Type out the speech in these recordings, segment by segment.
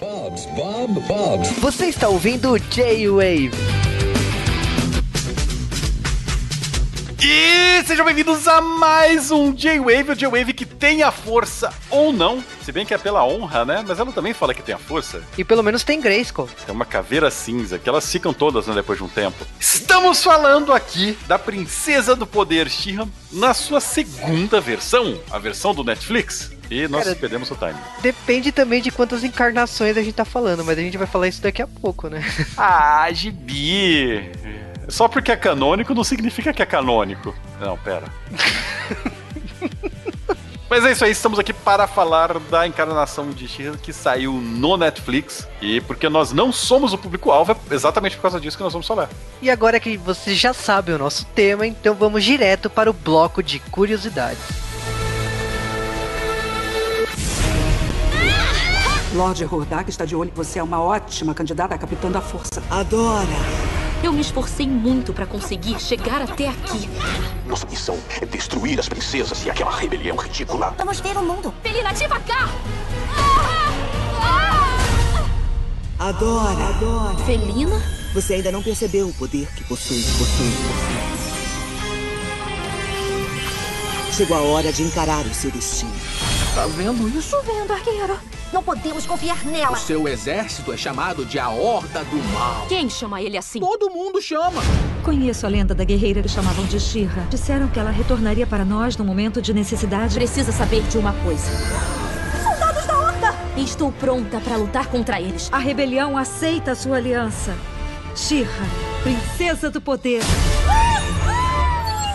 Bob's, Bob. Você está ouvindo J-Wave. E sejam bem-vindos a mais um J-Wave, o J-Wave que tem a força ou não, se bem que é pela honra, né? Mas ela também fala que tem a força. E pelo menos tem Grayskull. É uma caveira cinza, que elas ficam todas né, depois de um tempo. Estamos falando aqui da Princesa do Poder She-Ra na sua segunda versão, a versão do Netflix. E nós Cara, perdemos o time. Depende também de quantas encarnações a gente tá falando, mas a gente vai falar isso daqui a pouco, né? Ah, Gibi! Só porque é canônico não significa que é canônico. Não, pera. Mas é isso aí, estamos aqui para falar da encarnação de She que saiu no Netflix. E porque nós não somos o público-alvo, é exatamente por causa disso que nós vamos falar. E agora que você já sabe o nosso tema, então vamos direto para o bloco de curiosidades. Lord Hordak está de olho. Você é uma ótima candidata a capitã da força. Eu me esforcei muito pra conseguir chegar até aqui. Nossa missão é destruir as princesas e aquela rebelião ridícula. Vamos ver o mundo. Felina, ativa cá! Adora, adora. Felina? Você ainda não percebeu o poder que possui, possui, possui. Chegou a hora de encarar o seu destino. Tá vendo isso? Tô vendo, arqueiro. Não podemos confiar nela. O seu exército é chamado de a Horda do Mal. Quem chama ele assim? Todo mundo chama. Conheço a lenda da guerreira que chamavam de Shira. Disseram que ela retornaria para nós no momento de necessidade. Precisa saber de uma coisa. Soldados da horda! Estou pronta pra lutar contra eles. A rebelião aceita a sua aliança. Shira, princesa do poder.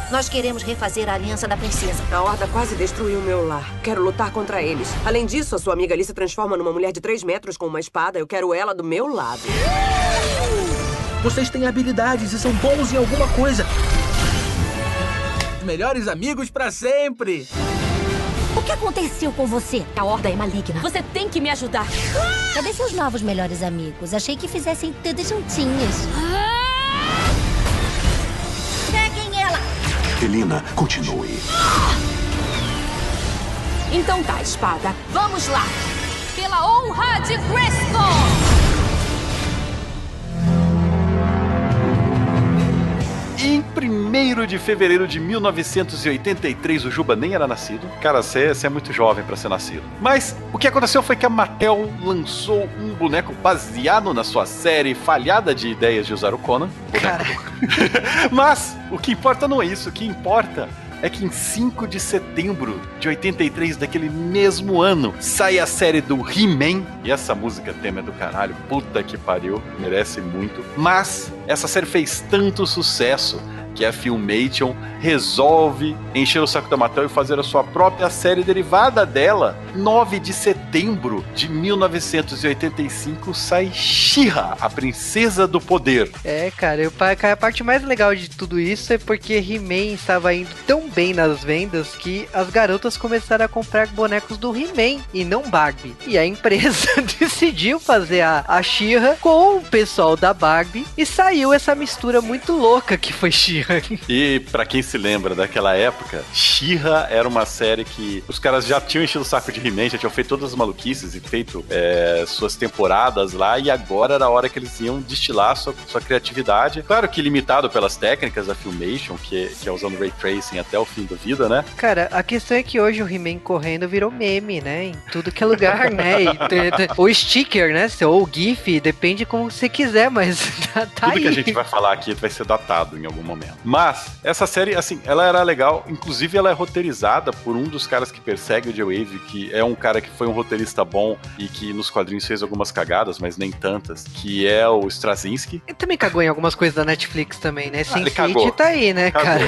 Nós queremos refazer a aliança da princesa. A Horda quase destruiu meu lar. Quero lutar contra eles. Além disso, a sua amiga ali se transforma numa mulher de 3 metros com uma espada. Eu quero ela do meu lado. Vocês têm habilidades e são bons em alguma coisa. Melhores amigos pra sempre. O que aconteceu com você? A horda é maligna. Você tem que me ajudar. Cadê seus novos melhores amigos? Achei que fizessem tudo juntinhos. Peguem Felina, continue. Então tá, espada. Vamos lá. Pela honra de Grayskull! Em 1 de fevereiro de 1983, o Juba nem era nascido. Cara, você é muito jovem pra ser nascido. Mas o que aconteceu foi que a Mattel lançou um boneco baseado na sua série falhada de ideias de usar o Conan. Cara, Mas o que importa não é isso, o que importa é que em 5 de setembro de 83, daquele mesmo ano, sai a série do He-Man. E essa música tema é do caralho, puta que pariu, merece muito. Mas essa série fez tanto sucesso que a Filmation resolve encher o saco da Mattel e fazer a sua própria série derivada dela. 9 de setembro de 1985 sai She-Ra, a Princesa do Poder. é, cara, eu, a parte mais legal de tudo isso é porque He-Man estava indo tão bem nas vendas que as garotas começaram a comprar bonecos do He-Man e não Barbie. E a empresa decidiu fazer a, a She-Ra com o pessoal da Barbie e saiu essa mistura muito louca que foi She-Ra. E pra quem se lembra daquela época, She-Ra era uma série que os caras já tinham enchido o saco de He-Man, já tinham feito todas as maluquices e feito é, suas temporadas lá, e agora era a hora que eles iam destilar sua, sua criatividade. Claro que limitado pelas técnicas da Filmation, que, que é usando Ray Tracing até o fim da vida, né? Cara, a questão é que hoje o He-Man correndo virou meme, né? Em tudo que é lugar, né? E te- te- o sticker, né? Ou o GIF, depende como você quiser, mas tá, tá Tudo aí. que a gente vai falar aqui vai ser datado em algum momento. Mas, essa série, assim, ela era legal. Inclusive, ela é roteirizada por um dos caras que persegue o J-Wave, que é um cara que foi um roteirista bom e que nos quadrinhos fez algumas cagadas, mas nem tantas, que é o Straczynski. Ele também cagou em algumas coisas da Netflix também, né? Ah, ele Sense8 cagou. tá aí, né, Cagou. cara?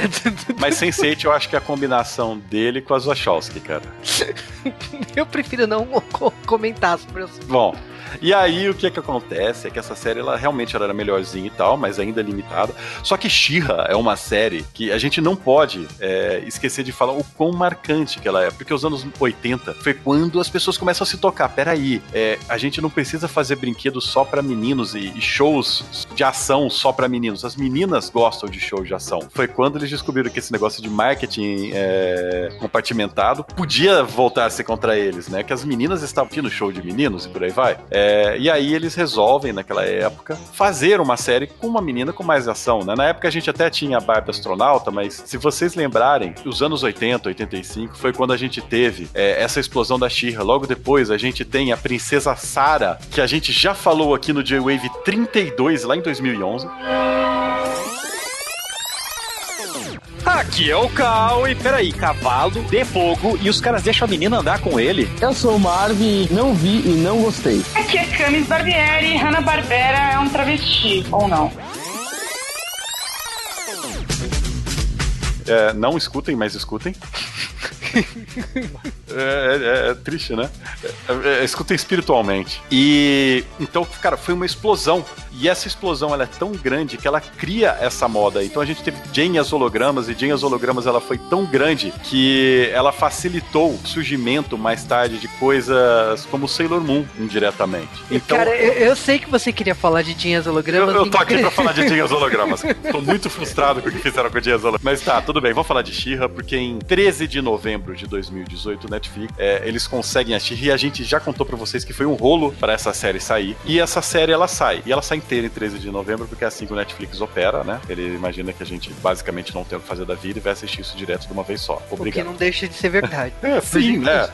Mas Sense8 eu acho que é a combinação dele com a Wachowski, cara. Eu prefiro não co- comentar sobre isso. Bom, E aí o que é que acontece? É que essa série ela realmente era melhorzinha e tal, mas ainda limitada. Só que She-Ra é uma série que a gente não pode é, esquecer de falar o quão marcante que ela é, porque os anos 80 foi quando as pessoas começam a se tocar. Peraí, é, a gente não precisa fazer brinquedos só para meninos e, e, shows de ação só para meninos. As meninas gostam de shows de ação. Foi quando eles descobriram que esse negócio de marketing é, compartimentado podia voltar a ser contra eles, né? Que as meninas estavam aqui no show de meninos e por aí vai. É, e aí eles resolvem, naquela época, fazer uma série com uma menina com mais ação, né? Na época a gente até tinha a Barbie astronauta, mas se vocês lembrarem, os anos 80, 85 foi quando a gente teve é, essa explosão da Shira. Logo depois a gente tem a princesa Sarah, que a gente já falou aqui no J-Wave 32 lá em 2011. Aqui é o Cal e peraí, cavalo de fogo e os caras deixam a menina andar com ele. Eu sou o Marvin, não vi e não gostei. Aqui é Camis Barbieri, Hanna Barbera é um travesti, ou não? É, não escutem, mas escutem. é, é, é, triste, né? É, é, escutem espiritualmente. E então, cara, foi uma explosão. E essa explosão ela é tão grande que ela cria essa moda. Então a gente teve Jane as hologramas e Jane as hologramas ela foi tão grande que ela facilitou o surgimento mais tarde de coisas como Sailor Moon indiretamente. Então, cara, eu, eu sei que você queria falar de Jane as hologramas. Eu, eu tô aqui pra falar de Jane as hologramas. tô muito frustrado com o que fizeram com Jane as hologramas. Mas tá, tudo bem, vamos falar de She-Ra porque em 13 de novembro de 2018 Netflix é, eles conseguem assistir e a gente já contou para vocês que foi um rolo para essa série sair. E essa série ela sai e ela sai inteira em 13 de novembro, porque é assim que o Netflix opera, né? Ele imagina que a gente basicamente não tem o que fazer da vida e vai assistir isso direto de uma vez só. Obrigado. O que não deixa de ser verdade. é, sim, né?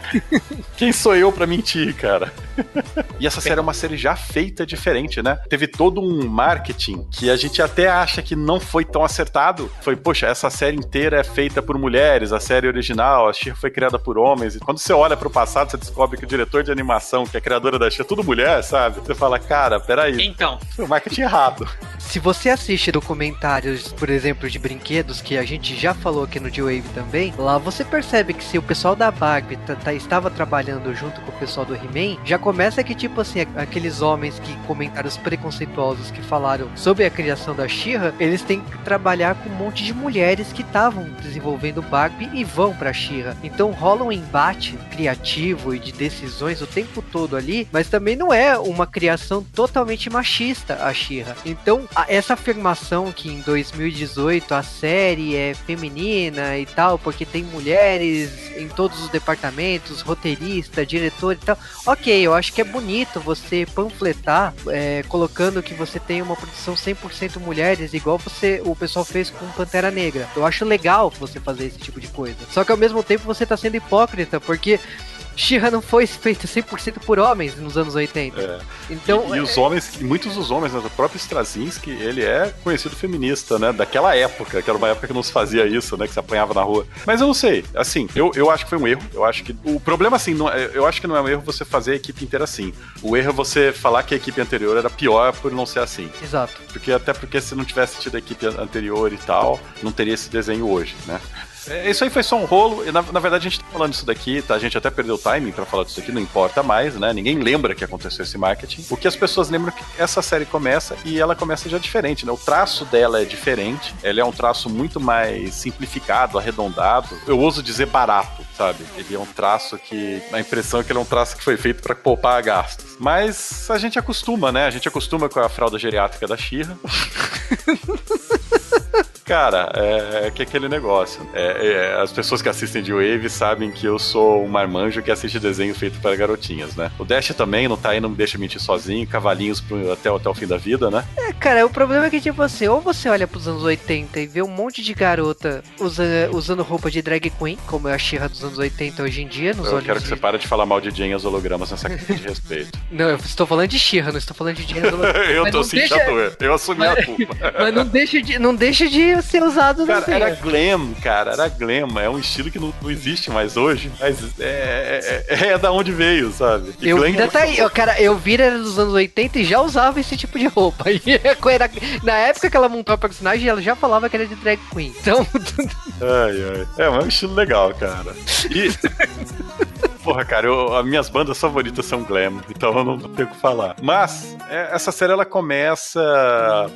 Quem sou eu para mentir, cara? e essa série é uma série já feita diferente, né? Teve todo um marketing que a gente até acha que não foi tão acertado. Foi, poxa, essa série inteira é feita por mulheres, a série original, a She foi criada por homens. E quando você olha pro passado, você descobre que o diretor de animação, que é a criadora da She, é tudo mulher, sabe? Você fala, cara, peraí. Então. Foi o marketing errado. Se você assiste documentários, por exemplo, de brinquedos, que a gente já falou aqui no D-Wave também, lá você percebe que se o pessoal da Barbie estava trabalhando junto com o pessoal do He-Man, já começa que, tipo assim, aqueles homens que comentários preconceituosos que falaram sobre a criação da She-Ra, eles têm que trabalhar com um monte de mulheres que estavam desenvolvendo Barbie e vão pra She-Ra. Então rola um embate criativo e de decisões o tempo todo ali, mas também não é uma criação totalmente machista a She-Ra. Então, a, essa afirmação que em 2018 a série é feminina e tal, porque tem mulheres em todos os departamentos, roteirista, diretor e tal. Ok, eu acho que é bonito você panfletar é, colocando que você tem uma produção 100% mulheres, igual você o pessoal fez com Pantera Negra. Eu acho legal você fazer esse tipo de coisa. Só que ao mesmo tempo você tá sendo hipócrita, porque She-Ra não foi feita 100% por homens nos anos 80. É. Então, e, e os homens, muitos dos homens, né, o próprio Straczynski, ele é conhecido feminista, né? Daquela época, que era uma época que não se fazia isso, né? Que se apanhava na rua. Mas eu não sei, assim, eu, eu acho que foi um erro. Eu acho que. O problema, assim, não, é, eu acho que não é um erro você fazer a equipe inteira assim. O erro é você falar que a equipe anterior era pior por não ser assim. Exato. Porque até porque se não tivesse tido a equipe anterior e tal, não teria esse desenho hoje, né? É, isso aí foi só um rolo. Na, na, verdade a gente tá falando isso daqui, tá? A gente até perdeu o timing para falar disso aqui, não importa mais, né? Ninguém lembra que aconteceu esse marketing. O que as pessoas lembram é que essa série começa e ela começa já diferente, né? O traço dela é diferente. Ela é um traço muito mais simplificado, arredondado. Eu ouso dizer barato, sabe? Ele é um traço que. A impressão é que ele é um traço que foi feito para poupar gastos. Mas a gente acostuma, né? A gente acostuma com a fralda geriátrica da Xirra. Cara, é, é que aquele negócio. É, é, as pessoas que assistem de Wave sabem que eu sou um marmanjo que assiste desenho feito para garotinhas, né? O Dash também não tá aí, não me deixa mentir sozinho, cavalinhos pro, até, até o fim da vida, né? É, cara, o problema é que, tipo assim, ou você olha pros anos 80 e vê um monte de garota usa, usando roupa de drag queen, como é a Xirra dos anos 80 hoje em dia, nos Eu quero que de... você pare de falar mal de Jane e os hologramas nessa questão de respeito. Não, eu estou falando de Xirra, não estou falando de Jane e os hologramas. eu tô sentindo deixa... eu assumi mas, a culpa. mas não deixa de, não deixa de ser usado cara, era glam, cara, era glam. É um estilo que não, não existe mais hoje, mas é, é, é da onde veio, sabe? E eu vira tá aí, eu, cara, eu vi era dos anos 80 e já usava esse tipo de roupa. Era, na época que ela montou a personagem, ela já falava que era de drag queen. Então. ai, ai. É, mas é um estilo legal, cara. E. Porra, cara, eu, as minhas bandas favoritas são glam, então eu não tenho o que falar. Mas é, essa série ela começa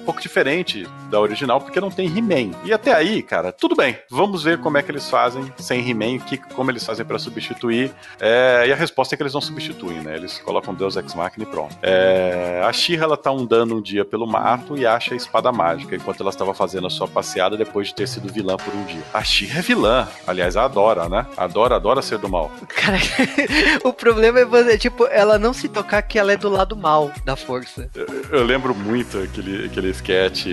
um pouco diferente da original, porque não tem He-Man. E até aí, cara, tudo bem. Vamos ver como é que eles fazem sem He-Man, como eles fazem para substituir. É, e a resposta é que eles não substituem, né? Eles colocam Deus Ex Machina e pronto. É, a She-Ra, ela tá andando um dia pelo mato e acha a espada mágica, enquanto ela estava fazendo a sua passeada depois de ter sido vilã por um dia. A She-Ra é vilã. Aliás, adora, né? Adora, adora ser do mal. Cara, o problema é você, tipo, ela não se tocar que ela é do lado mal da força. Eu, eu lembro muito aquele, aquele sketch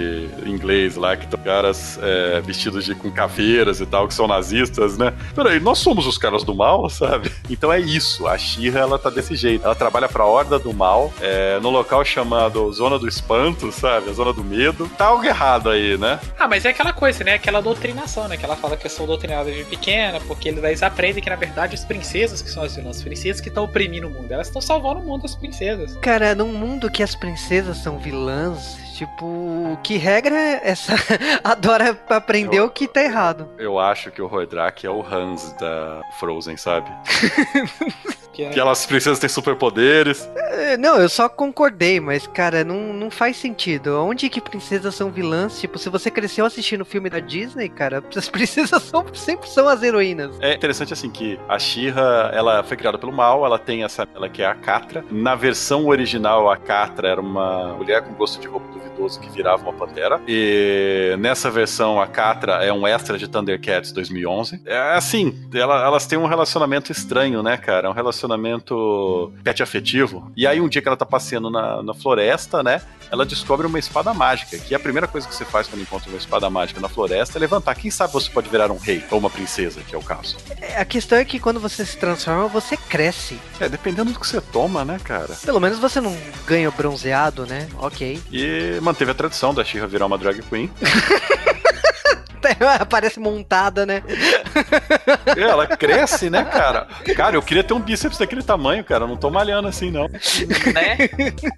inglês lá, que tem caras é, vestidos de, com caveiras e tal, que são nazistas, né? Peraí, nós somos os caras do mal, sabe? Então é isso, a Shira ela tá desse jeito. Ela trabalha pra Horda do Mal, é, no local chamado Zona do Espanto, sabe? A Zona do Medo. Tá algo errado aí, né? Ah, mas é aquela coisa, né? Aquela doutrinação, né? Que ela fala que eu sou doutrinada de pequena, porque eles aprendem que, na verdade, as princesas que são as vilãs princesas que estão oprimindo o mundo. Elas estão salvando o mundo das princesas. Cara, num mundo que as princesas são vilãs, Tipo, que regra é essa? Adora aprender Eu- o que tá errado. Eu acho que o Rodrak é o Hans da Frozen, sabe? Que é- Que elas precisam ter superpoderes. É, Não, eu só concordei, mas, cara, não, não faz sentido. Onde que princesas são vilãs? Tipo, se você cresceu assistindo filme da Disney, cara, as princesas são, sempre são as heroínas. É interessante assim que a She-Ra, ela foi criada pelo mal, ela tem essa, ela que é a Catra. Na versão original, a Catra era uma mulher com gosto de roupa duvidoso que virava uma pantera. E nessa versão, a Catra é um extra de Thundercats 2011. É assim, ela- elas têm um relacionamento estranho, né, cara? É um relacionamento pet afetivo. E aí um dia que ela tá passeando na, na floresta, né? Ela descobre uma espada mágica, que é a primeira coisa que você faz quando encontra uma espada mágica na floresta é levantar. Quem sabe você pode virar um rei ou uma princesa, que é o caso. É, A questão é que quando você se transforma, você cresce. É, dependendo do que você toma, né, cara? Pelo menos você não ganha bronzeado, né? Ok. E manteve a tradição da She-Ra virar uma drag queen. Parece montada, né? E ela cresce, né, cara? Cara, eu queria ter um bíceps daquele tamanho, cara. Eu não tô malhando assim, não. Né?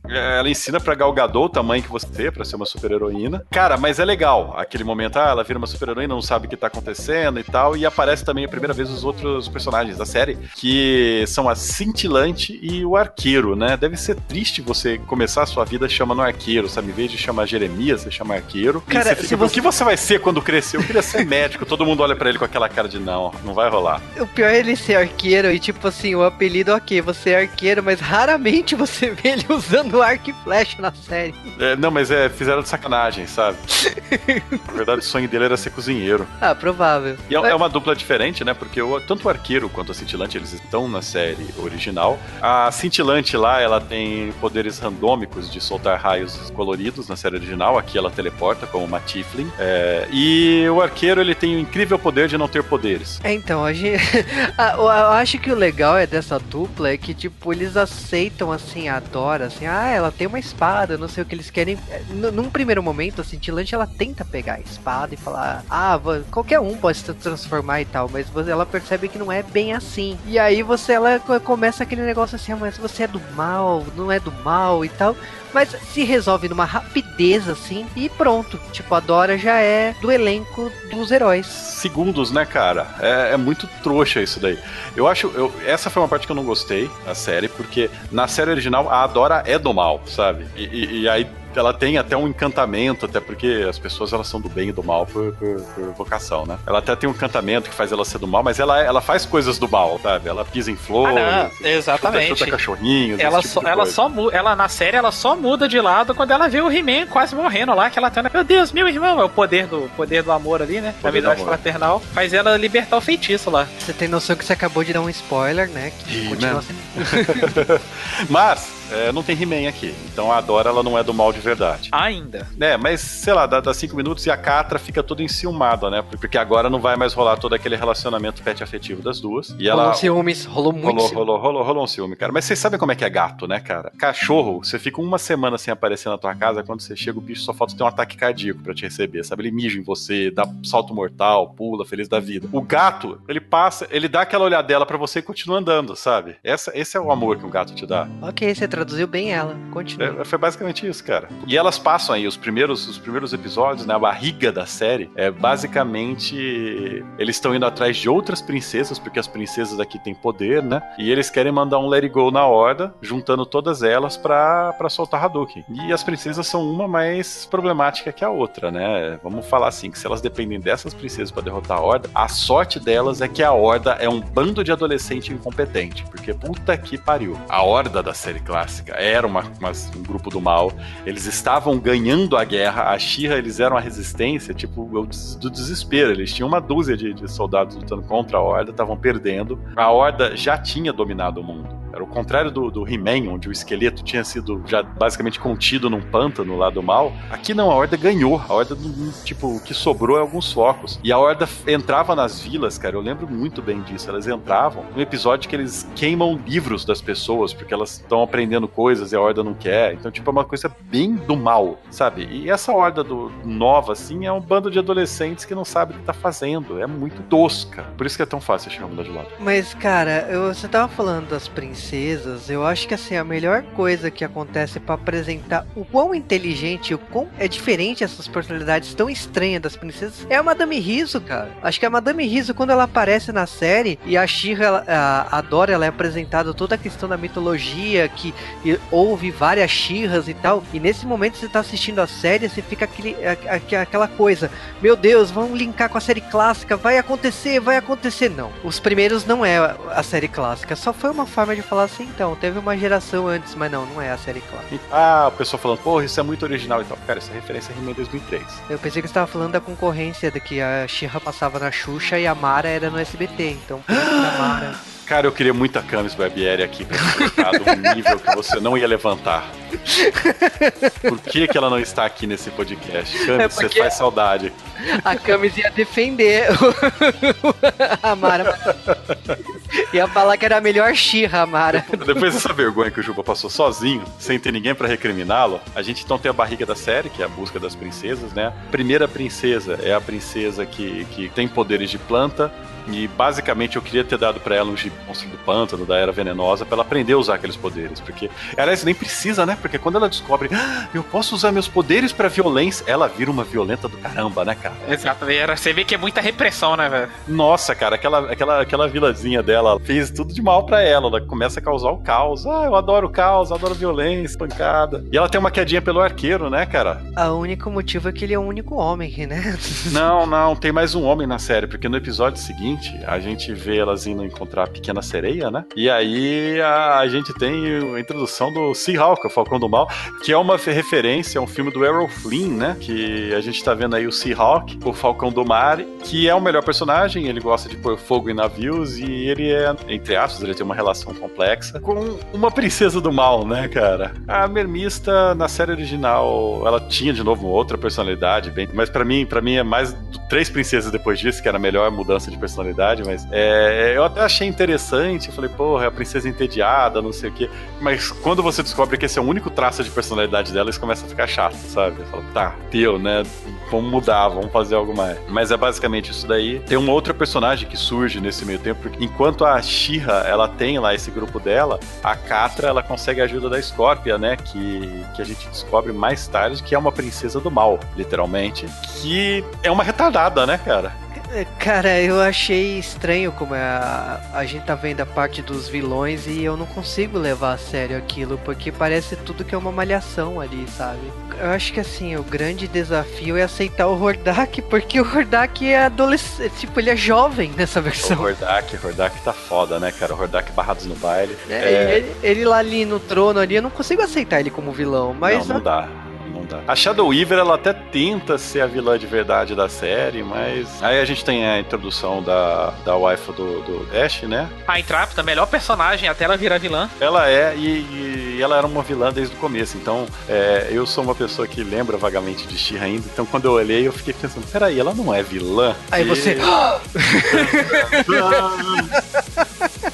É, Ela ensina pra Gal Gadot o tamanho que você tem pra ser uma super heroína. Cara, mas é legal. Aquele momento, ah, ela vira uma super heroína, não sabe o que tá acontecendo e tal. E aparece também a primeira vez os outros personagens da série, que são a Cintilante e o Arqueiro, né? Deve ser triste você começar a sua vida chamando Arqueiro, sabe? Em vez de chamar Jeremias, você chama Arqueiro. E Cara, você se fica, você- o que você vai ser quando crescer? Eu queria ser médico. Todo mundo olha pra ele com aquela cara de não, não vai rolar. O pior é ele ser arqueiro e, tipo assim, o apelido, ok, você é arqueiro, mas raramente você vê ele usando arco e flecha na série. É, não, mas é, fizeram de sacanagem, sabe? Na verdade, o sonho dele era ser cozinheiro. Ah, provável. E é, Mas- é uma dupla diferente, né? Porque o- tanto o arqueiro quanto a cintilante eles estão na série original. A cintilante lá, ela tem poderes randômicos de soltar raios coloridos na série original. Aqui ela teleporta como uma Tiflin. É, e o arqueiro ele tem o incrível poder de não ter poderes. É, então, a gente. Eu acho que o legal é dessa dupla é que, tipo, eles aceitam, assim, a Dora, assim, ah, ela tem uma espada, não sei o que eles querem. É, n- Num primeiro momento, a Cintilante, ela tenta pegar a espada e falar, ah, qualquer um pode se transformar e tal, mas ela percebe que não é bem assim. E aí você, ela co- começa aquele negócio assim, ah, mas você é do mal, não é do mal e tal. Mas se resolve numa rapidez assim e pronto. Tipo, a Dora já é do elenco dos heróis. segundos, né, cara? É, é muito trouxa isso daí. Eu acho. eu- essa foi uma parte que eu não gostei da série, porque na série original a Adora é do mal, sabe? E, e- e aí ela tem até um encantamento, até porque as pessoas elas são do bem e do mal por, por- por vocação, né? Ela até tem um encantamento que faz ela ser do mal, mas ela, ela faz coisas do mal, sabe? Ela pisa em flores, Ah, não, exatamente. chuta, chuta cachorrinhos. Ela esse tipo só, de ela coisa. só ela na série ela só muda de lado quando ela vê o He-Man quase morrendo lá, que ela tá, meu Deus, meu irmão, é o poder do poder do amor ali, né? Da amizade fraternal, faz ela libertar o feitiço lá. Você tem noção que você acabou de dar um spoiler, né? Que continua né? sendo. Mas é, não tem He-Man aqui, então a Adora ela não é do mal de verdade. Ainda. É, mas sei lá, dá, dá cinco minutos e a Catra fica toda enciumada, né? Porque agora não vai mais rolar todo aquele relacionamento pet afetivo das duas. E ela. Rolou ciúmes, rolou muito Rolou, rolou, rolou, rolou um ciúme, cara. Mas vocês sabem como é que é gato, né, cara? Cachorro, você fica uma semana sem aparecer na tua casa, quando você chega, o bicho só falta ter um ataque cardíaco pra te receber, sabe? Ele mija em você, dá salto mortal, pula, feliz da vida. O gato, ele passa, ele dá aquela olhadela pra você e continua andando, sabe? Essa, esse é o amor que um gato te dá. Ok, você traduziu bem ela. Continua. É, foi basicamente isso, cara. E elas passam aí os primeiros, os primeiros episódios, né? A barriga da série é basicamente eles estão indo atrás de outras princesas, porque as princesas aqui têm poder, né? E eles querem mandar um Let It Go na horda, juntando todas elas pra, pra soltar Hadouken. E as princesas são uma mais problemática que a outra, né? Vamos falar assim, que se elas dependem dessas princesas para derrotar a horda, a sorte delas é que a horda é um bando de adolescente incompetente, porque puta que pariu. A horda da série clássica era uma, uma um grupo do mal, eles estavam ganhando a guerra, a Shira eles eram a resistência, tipo, do desespero, eles tinham uma dúzia de, de soldados lutando contra a horda, estavam perdendo, a horda já tinha dominado o mundo. Era o contrário do, do He-Man, onde o esqueleto tinha sido já basicamente contido num pântano lá do mal. Aqui não, a Horda ganhou. A Horda, tipo, o que sobrou é alguns focos. E a Horda entrava nas vilas, cara, eu lembro muito bem disso. Elas entravam no episódio que eles queimam livros das pessoas, porque elas estão aprendendo coisas e a Horda não quer. Então, tipo, é uma coisa bem do mal, sabe? E essa Horda do, nova, assim, é um bando de adolescentes que não sabe o que tá fazendo. É muito tosca. Por isso que é tão fácil achar mudar de lado. Mas, cara, eu, você tava falando das princesas princesas, eu acho que assim, a melhor coisa que acontece para apresentar o quão inteligente, o quão é diferente essas personalidades tão estranhas das princesas é a Madame Riso, cara. Acho que a Madame Riso, quando ela aparece na série e a Shira, a, a Dora, ela é apresentada toda a questão da mitologia, que houve várias Shirras e tal, e nesse momento você tá assistindo a série, você fica aquele, a, a, aquela coisa, meu Deus, vamos linkar com a série clássica, vai acontecer, vai acontecer. Não, os primeiros não é a série clássica, só foi uma forma de falar assim, então, teve uma geração antes, mas não, não é a série clássica. Ah, o pessoal falando, porra, isso é muito original e tal. Cara, essa referência é He-Man 2003. Eu pensei que você estava falando da concorrência, de que a She-Ra passava na Xuxa e a Mara era no SBT, então a Mara... Cara, eu queria muito a Camis Barbieri aqui pra explicar um nível que você não ia levantar. Por que, que ela não está aqui nesse podcast? Camis, é você faz saudade. A Camis ia defender a Mara. Ia falar que era a melhor Xirra, Mara. Depois dessa vergonha que o Juba passou sozinho, sem ter ninguém para recriminá-lo, a gente então tem a barriga da série, que é a busca das princesas, né? Primeira princesa é a princesa que, que tem poderes de planta, e basicamente eu queria ter dado para ela um monstro do pântano, da Era Venenosa, para ela aprender a usar aqueles poderes. Porque, aliás, nem precisa, né? Porque quando ela descobre, ah, eu posso usar meus poderes para violência, ela vira uma violenta do caramba, né, cara? Exato, você vê que é muita repressão, né, velho? Nossa, cara, aquela, aquela, aquela vilazinha dela fez tudo de mal para ela. Ela começa a causar o caos. Ah, eu adoro o caos, adoro violência, pancada. E ela tem uma quedinha pelo arqueiro, né, cara? O único motivo é que ele é o único homem, né? não, não, tem mais um homem na série, porque no episódio seguinte seguinte, a gente vê elas indo encontrar a pequena sereia, né? E aí a, a gente tem a introdução do Seahawk, o Falcão do Mal, que é uma referência a um filme do Errol Flynn, né? Que a gente tá vendo aí o Seahawk, o Falcão do Mar, que é o melhor personagem, ele gosta de pôr fogo em navios e ele é, entre aspas, ele tem uma relação complexa com uma princesa do mal, né, cara? A Mermista, na série original, ela tinha de novo outra personalidade, bem, mas para mim, para mim é mais três princesas depois disso, que era a melhor mudança de personalidade personalidade, mas é, eu até achei interessante. Falei, porra, é a princesa entediada, não sei o quê. Mas quando você descobre que esse é o único traço de personalidade dela, isso começa a ficar chato, sabe? Eu falo, tá, deu, né? Vamos mudar, vamos fazer algo mais. Mas é basicamente isso daí. Tem uma outra personagem que surge nesse meio tempo, porque enquanto a Shira ela tem lá esse grupo dela, a Catra ela consegue a ajuda da Scorpia, né? Que, que a gente descobre mais tarde que é uma princesa do mal, literalmente. Que é uma retardada, né, cara? Cara, eu achei estranho como é a, a gente tá vendo a parte dos vilões e eu não consigo levar a sério aquilo, porque parece tudo que é uma malhação ali, sabe? Eu acho que assim, o grande desafio é aceitar o Hordak, porque o Hordak é adolescente, tipo, ele é jovem nessa versão. O Hordak, o Hordak tá foda, né, cara? O Hordak barrados no baile. É, é... Ele, ele, lá ali no trono ali, eu não consigo aceitar ele como vilão, mas... Não, não dá tá. A Shadow Weaver, ela até tenta ser a vilã de verdade da série, mas. Aí a gente tem a introdução da, da wife do, do Dash, né? A Intrapta, melhor personagem até ela virar vilã. Ela é, e, e ela era uma vilã desde o começo. Então, é, eu sou uma pessoa que lembra vagamente de She ainda. Então, quando eu olhei, eu fiquei pensando: peraí, ela não é vilã? Aí e... você.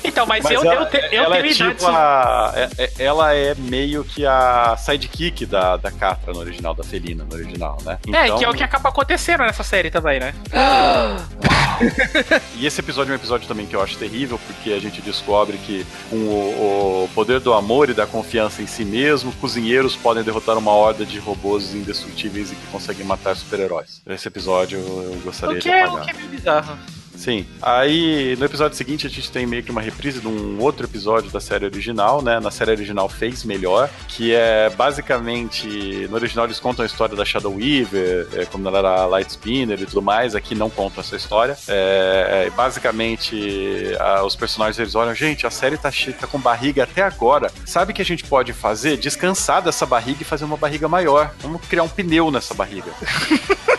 então, Então, mas, eu, ela, eu, te- eu ela tenho é idade. tipo a, é- é- ela é meio que a sidekick da, da Catra no original, da Felina no original, né? É, Então- que é o que acaba acontecendo nessa série também, né? E esse episódio é um episódio também que eu acho terrível, porque a gente descobre que com o, o poder do amor e da confiança em si mesmo, cozinheiros podem derrotar uma horda de robôs indestrutíveis e que conseguem matar super-heróis. Esse episódio eu gostaria O que, de é, apagar. o que é meio bizarro. Sim. Aí, no episódio seguinte, a gente tem meio que uma reprise de um outro episódio da série original, né? Na série original fez melhor, que é basicamente. No original eles contam a história da Shadow Weaver, é, como ela era Light Spinner e tudo mais. Aqui não contam essa história. É, é, basicamente, a- os personagens eles olham, gente, a série tá, tá com barriga até agora. Sabe o que a gente pode fazer? Descansar dessa barriga e fazer uma barriga maior. Vamos criar um pneu nessa barriga.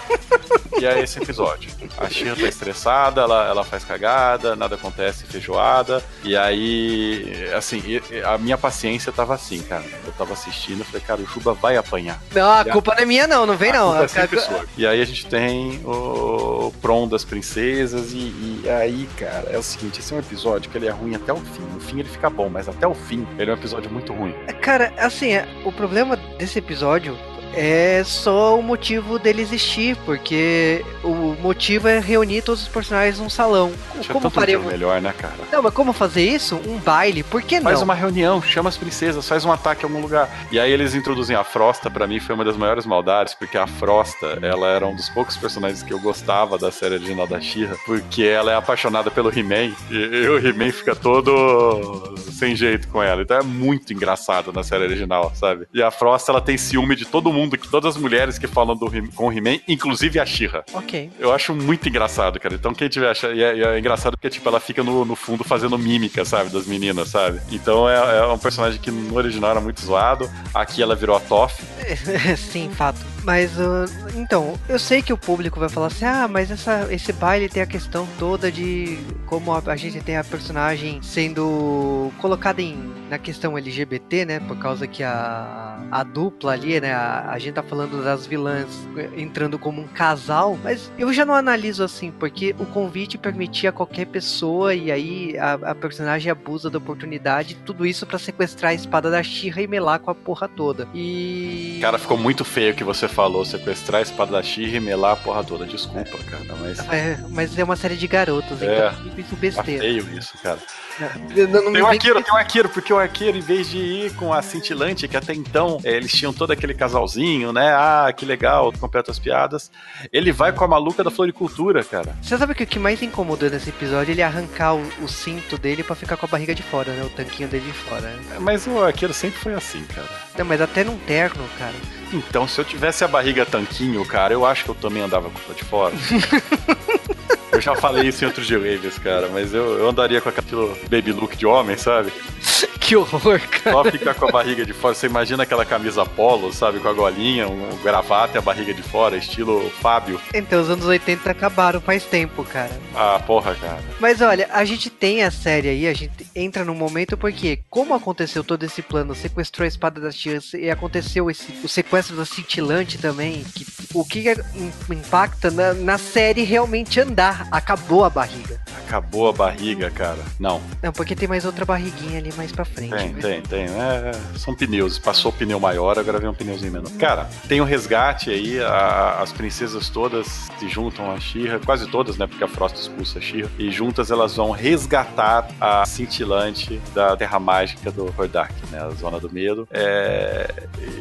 E é esse episódio. A Shira tá estressada, ela, ela faz cagada, nada acontece, feijoada. E aí, assim, a minha paciência tava assim, cara. Eu tava assistindo, eu falei, cara, o Juba vai apanhar. Não, a culpa não é minha, não, não vem não. culpa é A-. E aí a gente tem o Prom das princesas e, e aí, cara, é o seguinte, esse é um episódio que ele é ruim até o fim. No fim ele fica bom, mas até o fim ele é um episódio muito ruim. Cara, assim, é, o problema desse episódio é só o motivo dele existir, porque o motivo é reunir todos os personagens num salão. Tinha Como faremos? melhor, né, cara? Não, mas como fazer isso? Um baile? Por que não? Faz uma reunião, chama as princesas, faz um ataque em algum lugar. E aí eles introduzem a Frosta, pra mim foi uma das maiores maldades, porque a Frosta, ela era um dos poucos personagens que eu gostava da série original da She-Ra, porque ela é apaixonada pelo He-Man, e, e o He-Man fica todo sem jeito com ela. Então é muito engraçado na série original, sabe? E a Frosta, ela tem ciúme de todo mundo, que todas as mulheres que falam do com o He-Man, inclusive a She-Ra. Ok. Eu acho muito engraçado, cara. Então quem tiver achando. E é, e é engraçado porque, tipo, ela fica no, no fundo fazendo mímica, sabe? Das meninas, sabe? Então é, é um personagem que no original era muito zoado. Aqui ela virou a Toff. Sim, fato. Mas, uh, então, eu sei que o público vai falar assim, ah, mas essa, esse baile tem a questão toda de como a, a gente tem a personagem sendo colocada em, na questão LGBT, né, por causa que a, a dupla ali, né, a, a gente tá falando das vilãs eh, entrando como um casal, mas eu já não analiso assim, porque o convite permitia qualquer pessoa e aí a, a personagem abusa da oportunidade, tudo isso pra sequestrar a espada da Shira e melar com a porra toda. E... Cara, ficou muito feio que você falou. Sequestrar a espada da She e melar a porra toda. Desculpa, cara, mas. É, mas é uma série de garotas, É, então isso Tá besteira. feio isso, cara. Não, não me Tem um arqueiro, tem um arqueiro, porque o arqueiro, em vez de ir com a cintilante, que até então eh, eles tinham todo aquele casalzinho, né? Ah, que legal, completa as piadas. Ele vai com a maluca da floricultura, cara. Você sabe que o que mais incomodou nesse episódio é ele arrancar o, o cinto dele pra ficar com a barriga de fora, né? O tanquinho dele de fora. né? Mas o arqueiro sempre foi assim, cara. Não, mas até num terno, cara. Então, se eu tivesse a barriga tanquinho, cara, eu acho que eu também andava com o de fora. eu já falei isso em outros G-Waves, cara, mas eu, eu andaria com aquele baby look de homem, sabe? Que horror, cara. Só ficar com a barriga de fora. Você imagina aquela camisa polo, sabe? Com a golinha, um gravata e a barriga de fora, estilo Fábio. Então, os anos 80 acabaram faz tempo, cara. Ah, porra, cara. Mas olha, a gente tem a série aí, a gente entra num momento porque, como aconteceu todo esse plano, sequestrou a espada da tia e aconteceu esse, o sequestro da cintilante também, que, o que é- im- impacta na, na série realmente andar, acabou a barriga. Acabou a barriga, cara. Não, Não, porque tem mais outra barriguinha ali mais pra frente. tem, né? tem, tem. É, são pneus. Passou o pneu maior, agora vem um pneuzinho menor. Cara, tem o resgate aí, a- as princesas todas se juntam a Shira, quase todas, né? Porque a Frost expulsa a Shira. E juntas elas vão resgatar a cintilante da Terra Mágica do Hordak, né? A Zona do Medo. É,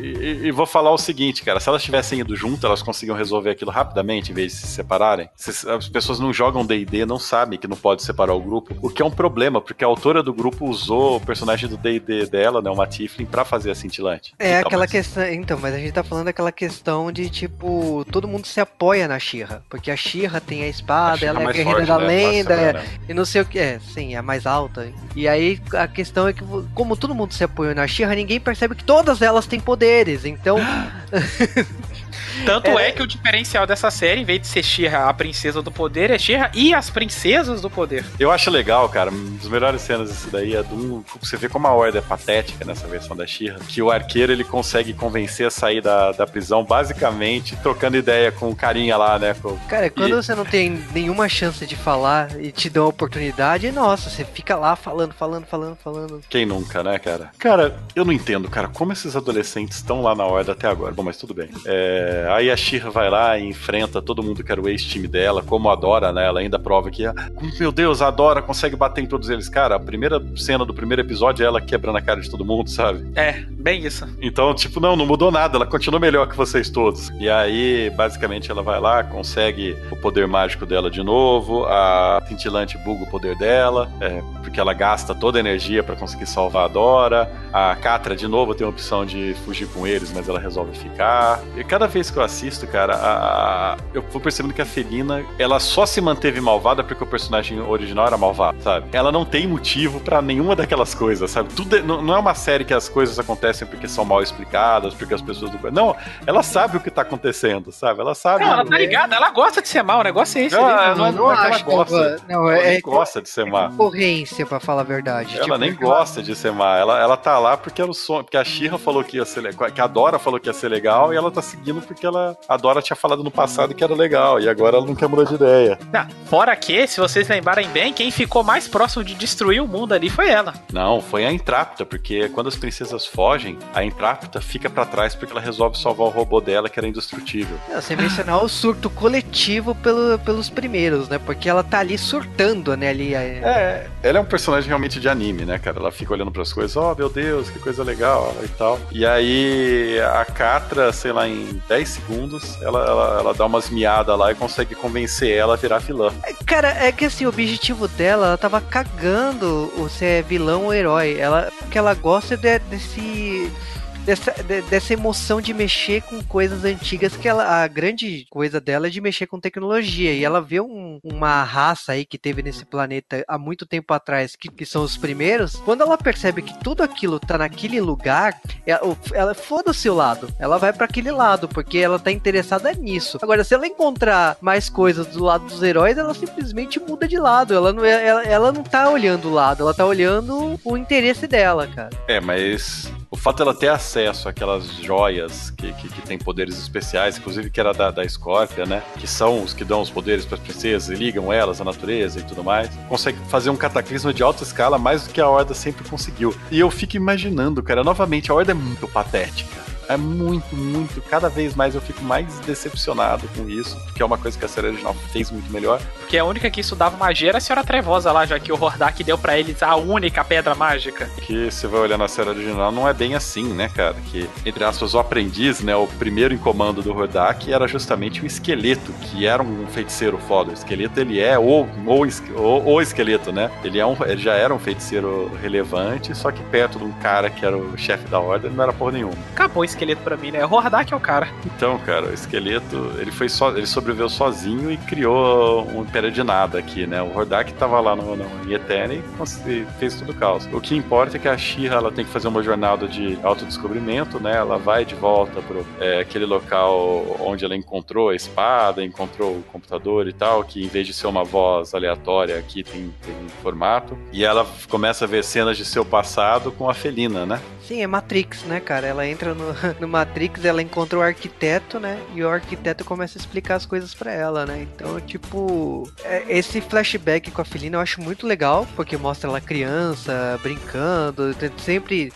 e, e vou falar o seguinte, cara. Se elas tivessem ido junto, elas conseguiam resolver aquilo rapidamente, em vez de se separarem. Se- As pessoas não jogam D&D, não sabem que não pode separar o grupo, o que é um problema, porque a autora do grupo usou o personagem do D&D dela, né? Uma Tiflin, pra fazer a cintilante. É Então, aquela questão. Então, mas a gente tá falando daquela questão de tipo, todo mundo se apoia na Shira. Porque a Shira tem a espada, She-Ra ela é a mais guerreira forte, da né? lenda, Nossa, é- cara. e não sei o que. É, sim, é a mais alta. E aí a questão é que, como todo mundo se apoia na Shira, ninguém percebe que todas elas têm poderes. Então. Tanto é... é... que o diferencial dessa série, em vez de ser Shira a princesa do poder, é Shira e as princesas do poder. Eu acho legal, cara. Uma das melhores cenas disso daí é do. Você vê como a Horda é patética nessa versão da Shira. Que o arqueiro ele consegue convencer a sair da, da prisão, basicamente trocando ideia com o carinha lá, né? Com... Cara, quando e... você não tem nenhuma chance de falar e te dão a oportunidade, nossa, você fica lá falando, falando, falando, falando. Quem nunca, né, cara? Cara, eu não entendo, cara, como esses adolescentes estão lá na Horda até agora. Bom, mas tudo bem. É... Aí a Shira vai lá e enfrenta todo mundo que era o ex-time dela, como a Dora, né? Ela ainda prova que, meu Deus, a Dora consegue bater em todos eles. Cara, a primeira cena do primeiro episódio é ela quebrando a cara de todo mundo, sabe? É, bem isso. Então, tipo, não, não mudou nada, ela continua melhor que vocês todos. E aí, basicamente, ela vai lá, consegue o poder mágico dela de novo, a cintilante buga o poder dela, é, porque ela gasta toda a energia para conseguir salvar a Dora. A Catra, de novo, tem a opção de fugir com eles, mas ela resolve ficar. E cada vez que eu assisto, cara, a, a, eu vou percebendo que a Felina, ela só se manteve malvada porque o personagem original era malvado, sabe? Ela não tem motivo para nenhuma daquelas coisas, sabe? Tudo é, não, não, é uma série que as coisas acontecem porque são mal explicadas, porque as pessoas não. Não, ela sabe o que tá acontecendo, sabe? Ela sabe. Não, ela tá ligada, ela gosta de ser mal, o negócio é esse. Não, não, não, não, é ela gosta. Não, ela é, nem gosta de ser má. Concorrência, pra falar a verdade. Ela tipo, nem gosta de ser má. Ela, ela tá lá porque era o sonho, porque a Shira falou que ia ser legal, que a Dora falou que ia ser legal e ela tá seguindo porque ela, a Dora tinha falado no passado que era legal e agora ela não quer mudar de ideia. Não, fora que, se vocês lembrarem bem, quem ficou mais próximo de destruir o mundo ali foi ela. Não, foi a Intrápita, porque quando as princesas fogem, a Intrápita fica para trás porque ela resolve salvar o robô dela que era indestrutível. Você mencionou o surto coletivo pelo, pelos primeiros, né? Porque ela tá ali surtando, né? Ali, é... é, ela é um personagem realmente de anime, né, cara? Ela fica olhando para as coisas, oh meu Deus, que coisa legal e tal. E aí a Catra, sei lá, em 10 segundos, ela, ela, ela dá umas miadas lá e consegue convencer ela a virar vilã. É, cara, é que assim, o objetivo dela, ela tava cagando se é vilão ou herói. Ela, o que ela gosta é desse dessa, de, dessa emoção de mexer com coisas antigas, que ela, a grande coisa dela é de mexer com tecnologia. E ela vê um, uma raça aí que teve nesse planeta há muito tempo atrás, que, que são os primeiros. Quando ela percebe que tudo aquilo tá naquele lugar, ela, ela foda o seu lado. Ela vai para aquele lado, porque ela tá interessada nisso. Agora, se ela encontrar mais coisas do lado dos heróis, ela simplesmente muda de lado. Ela não, é, ela, ela não tá olhando o lado, ela tá olhando o interesse dela, cara. É, mas o fato dela ter acesso àquelas joias que, que, que tem poderes especiais, inclusive que era da, da Scorpia, né? Que são os que dão os poderes para as princesas e ligam elas à natureza e tudo mais, consegue fazer um cataclisma de alta escala mais do que a Horda sempre conseguiu. E eu fico imaginando, cara, novamente, a Horda é muito patética é muito, muito. Cada vez mais eu fico mais decepcionado com isso, porque é uma coisa que a série original fez muito melhor. Porque a única que estudava magia era a Senhora Trevosa lá, já que o Hordak deu para eles a única pedra mágica. Que você vai olhar na série original, não é bem assim, né, cara? Que, entre aspas, o aprendiz, né, o primeiro em comando do Hordak era justamente o esqueleto, que era um feiticeiro foda. O esqueleto, ele é o, o, o, o esqueleto, né? Ele, é um, ele já era um feiticeiro relevante, só que perto de um cara que era o chefe da ordem, não era porra nenhuma. Acabou isso esqueleto para mim, né? O Hordak é o cara. Então, cara, o esqueleto, ele foi só, ele sobreviveu sozinho e criou um império de nada aqui, né? O Hordak tava lá no, no em e fez tudo caos. O que importa é que a Shira ela tem que fazer uma jornada de autodescobrimento, né? Ela vai de volta pro é, aquele local onde ela encontrou a espada, encontrou o computador e tal, que em vez de ser uma voz aleatória aqui tem, tem formato. E ela começa a ver cenas de seu passado com a Felina, né? Sim, é Matrix, né, cara? Ela entra no, no Matrix, ela encontra o arquiteto, né? E o arquiteto começa a explicar as coisas para ela, né? Então, tipo, é, esse flashback com a Felina eu acho muito legal, porque mostra ela criança, brincando, sempre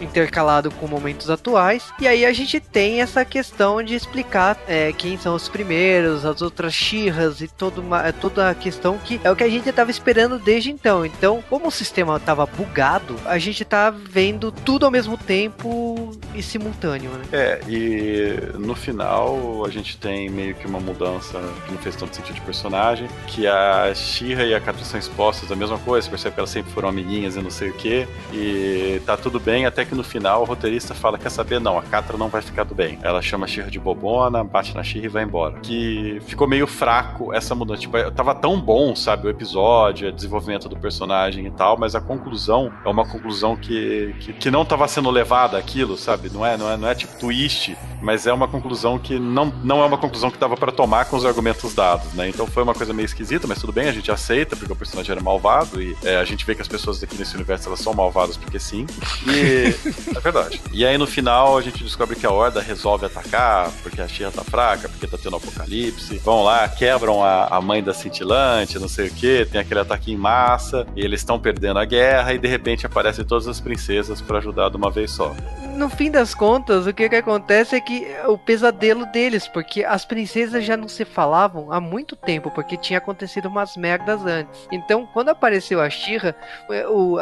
intercalado com momentos atuais. E aí a gente tem essa questão de explicar é, quem são os primeiros, as outras xirras e toda, uma, é toda a questão que é o que a gente estava esperando desde então. Então, como o sistema estava bugado, a gente tá vendo tudo ao mesmo tempo e simultâneo, né? É, e no final a gente tem meio que uma mudança que não fez tanto sentido de personagem, que a Xirra e a Catra são expostas da mesma coisa, você percebe que elas sempre foram amiguinhas e não sei o que, e tá tudo bem até até que no final o roteirista fala: quer saber? Não, a Catra não vai ficar do bem. Ela chama a Shira de bobona, bate na Shira e vai embora. Que ficou meio fraco essa mudança. Tipo, tava tão bom, sabe, o episódio, o desenvolvimento do personagem e tal, mas a conclusão é uma conclusão que, que, que não tava sendo levada aquilo, sabe? Não é, não é, não é tipo twist, mas é uma conclusão que não, não é uma conclusão que dava para tomar com os argumentos dados, né? Então foi uma coisa meio esquisita, mas tudo bem, a gente aceita, porque o personagem era malvado e é, a gente vê que as pessoas aqui nesse universo elas são malvadas porque sim. E é verdade. E aí no final a gente descobre que a Horda resolve atacar, porque a Xirra tá fraca, porque tá tendo apocalipse. Vão lá, quebram a, a mãe da cintilante, não sei o que, tem aquele ataque em massa, e eles estão perdendo a guerra, e de repente aparecem todas as princesas para ajudar de uma vez só. No fim das contas, o que, que acontece é que o pesadelo deles, porque as princesas já não se falavam há muito tempo, porque tinha acontecido umas merdas antes. Então, quando apareceu a Shira,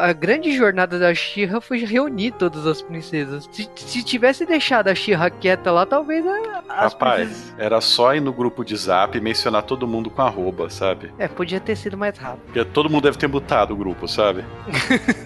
a grande jornada da Shira foi reunir todas as princesas. Se, se tivesse deixado a Shira quieta lá, talvez a, Rapaz, princesas... era só ir no grupo de zap e mencionar todo mundo com arroba, sabe? É, podia ter sido mais rápido. Porque todo mundo deve ter mutado o grupo, sabe?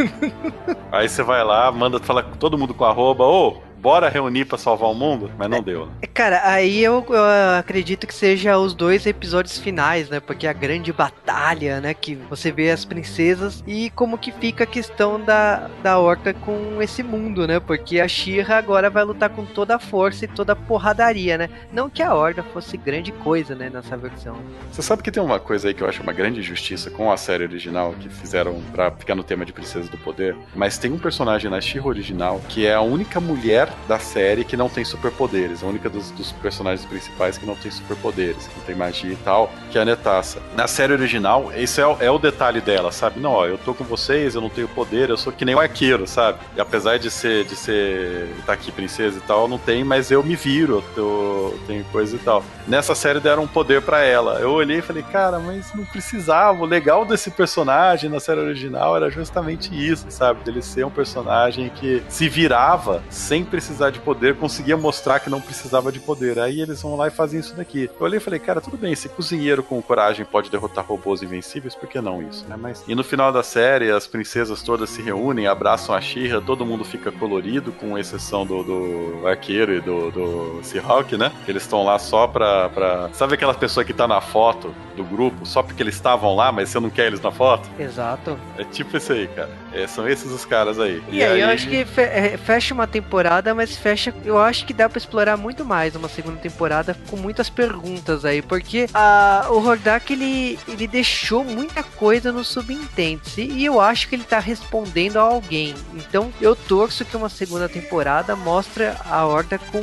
Aí você vai lá, manda falar com todo mundo com arroba, ô, bora reunir para salvar o mundo, mas não deu. Né? Cara, aí eu, eu, acredito que seja os dois episódios finais, né? Porque a grande batalha, né? Que você vê as princesas e como que fica a questão da, da Orca com esse mundo, né? Porque a Shira agora vai lutar com toda a força e toda a porradaria, né? Não que a Horda fosse grande coisa, né? Nessa versão. Você sabe que tem uma coisa aí que eu acho uma grande injustiça com a série original que fizeram para ficar no tema de Princesas do Poder, mas tem um personagem na Shira original que é a única mulher da série que não tem superpoderes. A única dos, dos, personagens principais que não tem superpoderes, que não tem magia e tal, que é a Netassa. Na série original, esse é, é, o detalhe dela, sabe? Não, ó, eu tô com vocês, eu não tenho poder, eu sou que nem o arqueiro, sabe? E apesar de ser, de ser, tá aqui princesa e tal, não tem, mas eu me viro, eu tenho coisa e tal. Nessa série deram um poder para ela. Eu olhei e falei, cara, mas não precisava. O legal desse personagem na série original era justamente isso, sabe? Dele ser um personagem que se virava sem precisar de poder, conseguia mostrar que não precisava de poder. Aí eles vão lá e fazem isso daqui. Eu olhei e falei, cara, tudo bem, se cozinheiro com coragem pode derrotar robôs invencíveis, por que não isso, né? Mas e no final da série, as princesas todas se reúnem, abraçam a Shira, todo mundo fica colorido, com exceção do, do arqueiro e do, do Seahawk, né? Que eles estão lá só pra pra, Sabe aquela pessoa que tá na foto do grupo só porque eles estavam lá, mas você não quer eles na foto? Exato. É tipo isso aí, cara. É, são esses os caras aí. E, e aí, aí, eu acho que é, fecha uma temporada, mas fecha. Eu acho que dá para explorar muito mais uma segunda temporada com muitas perguntas aí, porque a, o Hordak ele, ele deixou muita coisa no subintente e eu acho que ele tá respondendo a alguém. Então eu torço que uma segunda temporada mostre a Horda com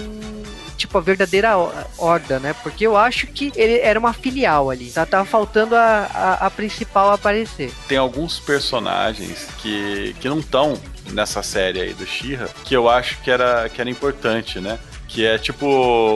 tipo, a verdadeira horda, né? Porque eu acho que ele era uma filial ali. Tá, tava faltando a, a, a principal aparecer. Tem alguns personagens que, que não estão nessa série aí do Shira que eu acho que era, que era importante, né? Que é tipo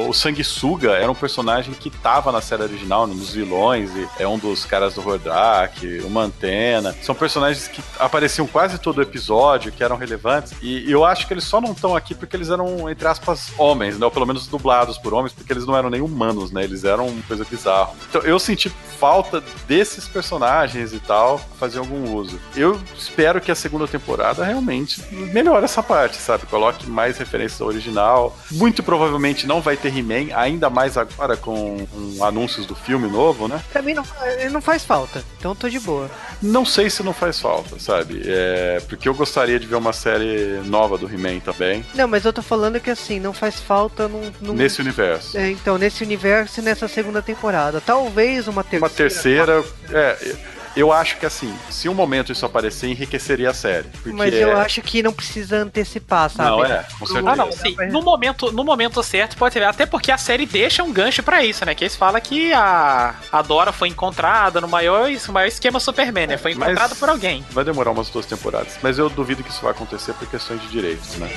o Sanguessuga era um personagem que tava na série original, nos vilões, e é um dos caras do Hordrak, o Mantena. São personagens que apareciam quase todo episódio, que eram relevantes, e eu acho que eles só não estão aqui porque eles eram, entre aspas, homens, né? Ou pelo menos dublados por homens, porque eles não eram nem humanos, né? Eles eram uma coisa bizarra. Então eu senti falta desses personagens e tal, fazer algum uso. Eu espero que a segunda temporada realmente melhore essa parte, sabe? Coloque mais referências ao original. Muito provavelmente não vai ter He-Man, ainda mais agora com, com, anúncios do filme novo, né? Pra mim não, não faz falta, então tô de boa. Não sei se não faz falta, sabe? É, porque eu gostaria de ver uma série nova do He-Man também. Não, mas eu tô falando que assim, não faz falta num. num... Nesse universo. É, então, nesse universo e nessa segunda temporada. Talvez uma terceira. Uma terceira. É, eu acho que assim, se um momento isso aparecer, enriqueceria a série. Mas eu é... acho que não precisa antecipar, sabe? Não, é, com certeza. Ah, não, sim. No momento, no momento certo pode ter, até porque a série deixa um gancho para isso, né? Que eles falam que a, a Dora foi encontrada no maior, no maior esquema Superman, né? Foi encontrada por alguém. Vai demorar umas duas temporadas, mas eu duvido que isso vai acontecer por questões de direitos, né?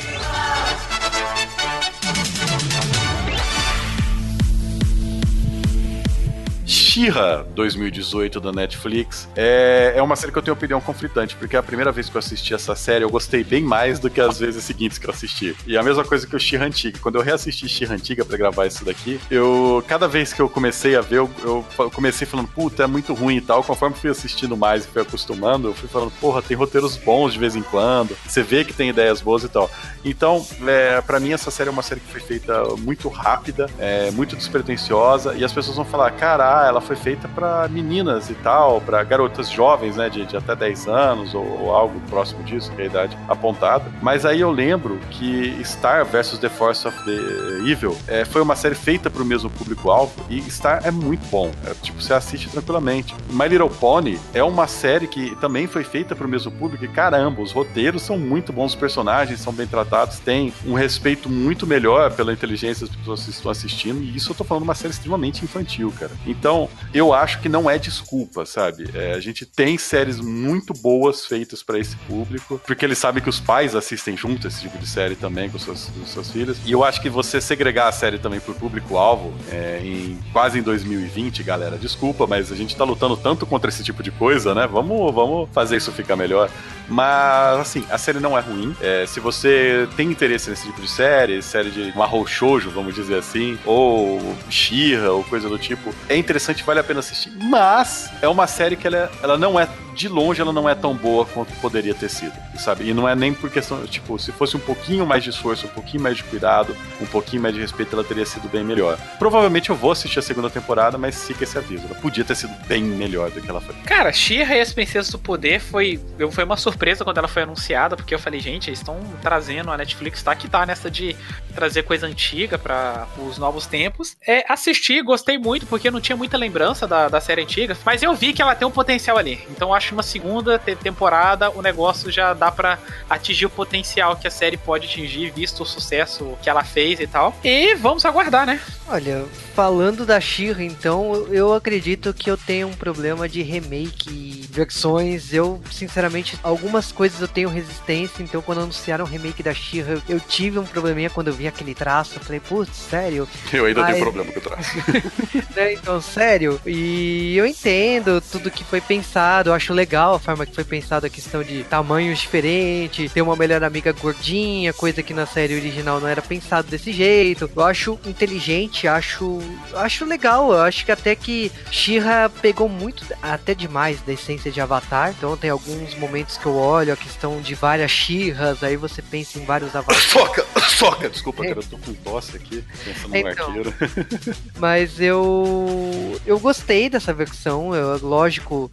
She-Ra 2018 da Netflix é, é uma série que eu tenho opinião conflitante, porque a primeira vez que eu assisti essa série eu gostei bem mais do que as vezes seguintes que eu assisti. E a mesma coisa que o She-Ra antiga. Quando eu reassisti She-Ra antiga pra gravar isso daqui, eu cada vez que eu comecei a ver, eu, eu comecei falando, puta, é muito ruim e tal. Conforme fui assistindo mais e fui acostumando, eu fui falando, porra, tem roteiros bons de vez em quando, você vê que tem ideias boas e tal. Então, é, para mim, essa série é uma série que foi feita muito rápida, é, muito despretensiosa, e as pessoas vão falar, cara, ela foi feita para meninas e tal, para garotas jovens, né, de, de até 10 anos ou, ou, algo próximo disso, que é a idade apontada. Mas aí eu lembro que Star vs The Force of the Evil é, foi uma série feita para o mesmo público-alvo, e Star é muito bom. É, tipo, você assiste tranquilamente. My Little Pony é uma série que também foi feita para o mesmo público, e caramba, os roteiros são muito bons, os personagens são bem tratados, tem um respeito muito melhor pela inteligência das pessoas que estão assistindo, e isso eu tô falando de uma série extremamente infantil, cara. Então, eu acho que não é desculpa, sabe? É, a gente tem séries muito boas feitas para esse público, porque eles sabem que os pais assistem junto esse tipo de série também com suas, com suas filhas. E eu acho que você segregar a série também pro público-alvo, é, em, quase em 2020, galera, desculpa, mas a gente tá lutando tanto contra esse tipo de coisa, né? Vamos, vamos fazer isso ficar melhor. Mas, assim, a série não é ruim. É, se você tem interesse nesse tipo de série, série de Mahou Shoujo, vamos dizer assim, ou Shira ou coisa do tipo, é interessante, vale a pena assistir. Mas é uma série que ela, é, ela não é de longe ela não é tão boa quanto poderia ter sido, sabe? E não é nem por questão, tipo, se fosse um pouquinho mais de esforço, um pouquinho mais de cuidado, um pouquinho mais de respeito, ela teria sido bem melhor. Provavelmente eu vou assistir a segunda temporada, mas fica esse aviso. Ela podia ter sido bem melhor do que ela foi. Cara, She-Ra e as Princesas do Poder foi, foi uma surpresa quando ela foi anunciada, porque eu falei, gente, eles estão trazendo, a Netflix tá que tá nessa de trazer coisa antiga para os novos tempos. É, assisti, gostei muito, porque não tinha muita lembrança da, da série antiga, mas eu vi que ela tem um potencial ali. Então acho que uma segunda temporada o negócio já dá para atingir o potencial que a série pode atingir, visto o sucesso que ela fez e tal. E vamos aguardar, né? Olha, falando da Shira, então, eu acredito que eu tenho um problema de remake versões. Eu, sinceramente, algumas coisas eu tenho resistência, então quando anunciaram o remake da Shira, eu tive um probleminha quando eu vi aquele traço. Eu falei, putz, sério? Eu ainda Mas... tenho problema com o traço. né, então, sério. E eu entendo tudo que foi pensado, eu acho legal a forma que foi pensado a questão de tamanhos diferentes, ter uma melhor amiga gordinha, coisa que na série original não era pensado desse jeito. Eu acho inteligente, acho acho legal. Eu acho que até que Shira pegou muito, até demais, da essência de Avatar. Então tem alguns momentos que eu olho a questão de várias Shirras, aí você pensa em vários avatares. Soca! Soca! Desculpa, é. cara, eu tô com tosse aqui, pensando no então, arqueiro. mas eu eu gostei dessa versão. Eu, lógico,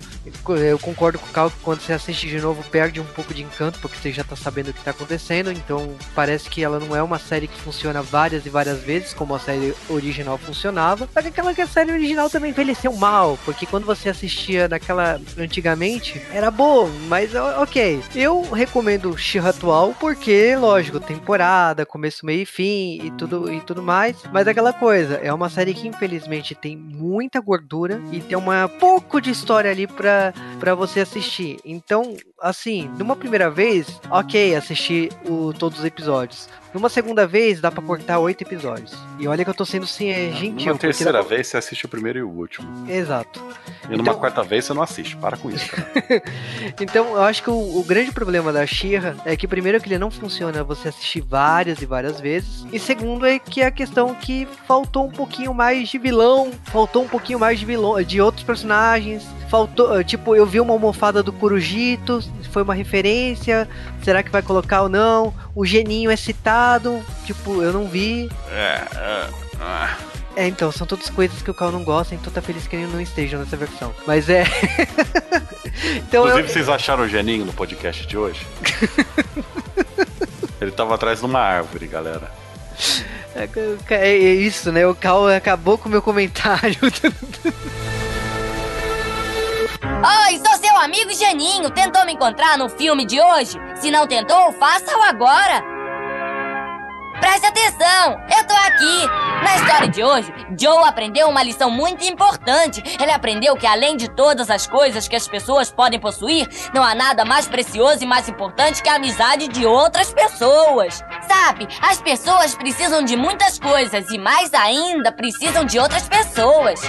eu concordo com o Cal que quando você assiste de novo perde um pouco de encanto, porque você já tá sabendo o que tá acontecendo. Então parece que ela não é uma série que funciona várias e várias vezes, como a série original funcionava. Que aquela que a série original também envelheceu mal, porque quando você assistia naquela antigamente, era bom, mas ok. Eu recomendo Shira atual porque, lógico, temporada, começo, meio e fim e tudo, e tudo mais. Mas aquela coisa, é uma série que infelizmente tem muita gordura e tem uma pouco de história ali pra você assistir. Então, assim, numa primeira vez, ok, assistir o, todos os episódios. Numa segunda vez, dá para cortar oito episódios. E olha que eu tô sendo sim, é, gentil. Numa terceira vez, você assiste o primeiro e o último. Exato. E numa então... quarta vez, você não assiste. Para com isso, cara. então, eu acho que o, o grande problema da Shira é que, primeiro, que ele não funciona você assistir várias e várias vezes. E segundo, é que a questão que faltou um pouquinho mais de vilão, faltou um pouquinho mais de vilão, de outros personagens. Faltou, tipo, eu vi uma almofada do Corujito, foi uma referência. Será que vai colocar ou não? O Geninho é citado, tipo, eu não vi. É, é, é. É, então, são todas coisas que o Cal não gosta, então tá feliz que ele não esteja nessa versão. Mas é. então, Inclusive, eu... vocês acharam o Geninho no podcast de hoje? ele tava atrás de uma árvore, galera. É, é isso, né? O Cal acabou com o meu comentário. Oi, sou seu amigo Janinho. Tentou me encontrar no filme de hoje? Se não tentou, faça-o agora. Preste atenção, eu tô aqui. Na história de hoje, Joe aprendeu uma lição muito importante. Ele aprendeu que além de todas as coisas que as pessoas podem possuir, não há nada mais precioso e mais importante que a amizade de outras pessoas. Sabe, as pessoas precisam de muitas coisas e mais ainda precisam de outras pessoas.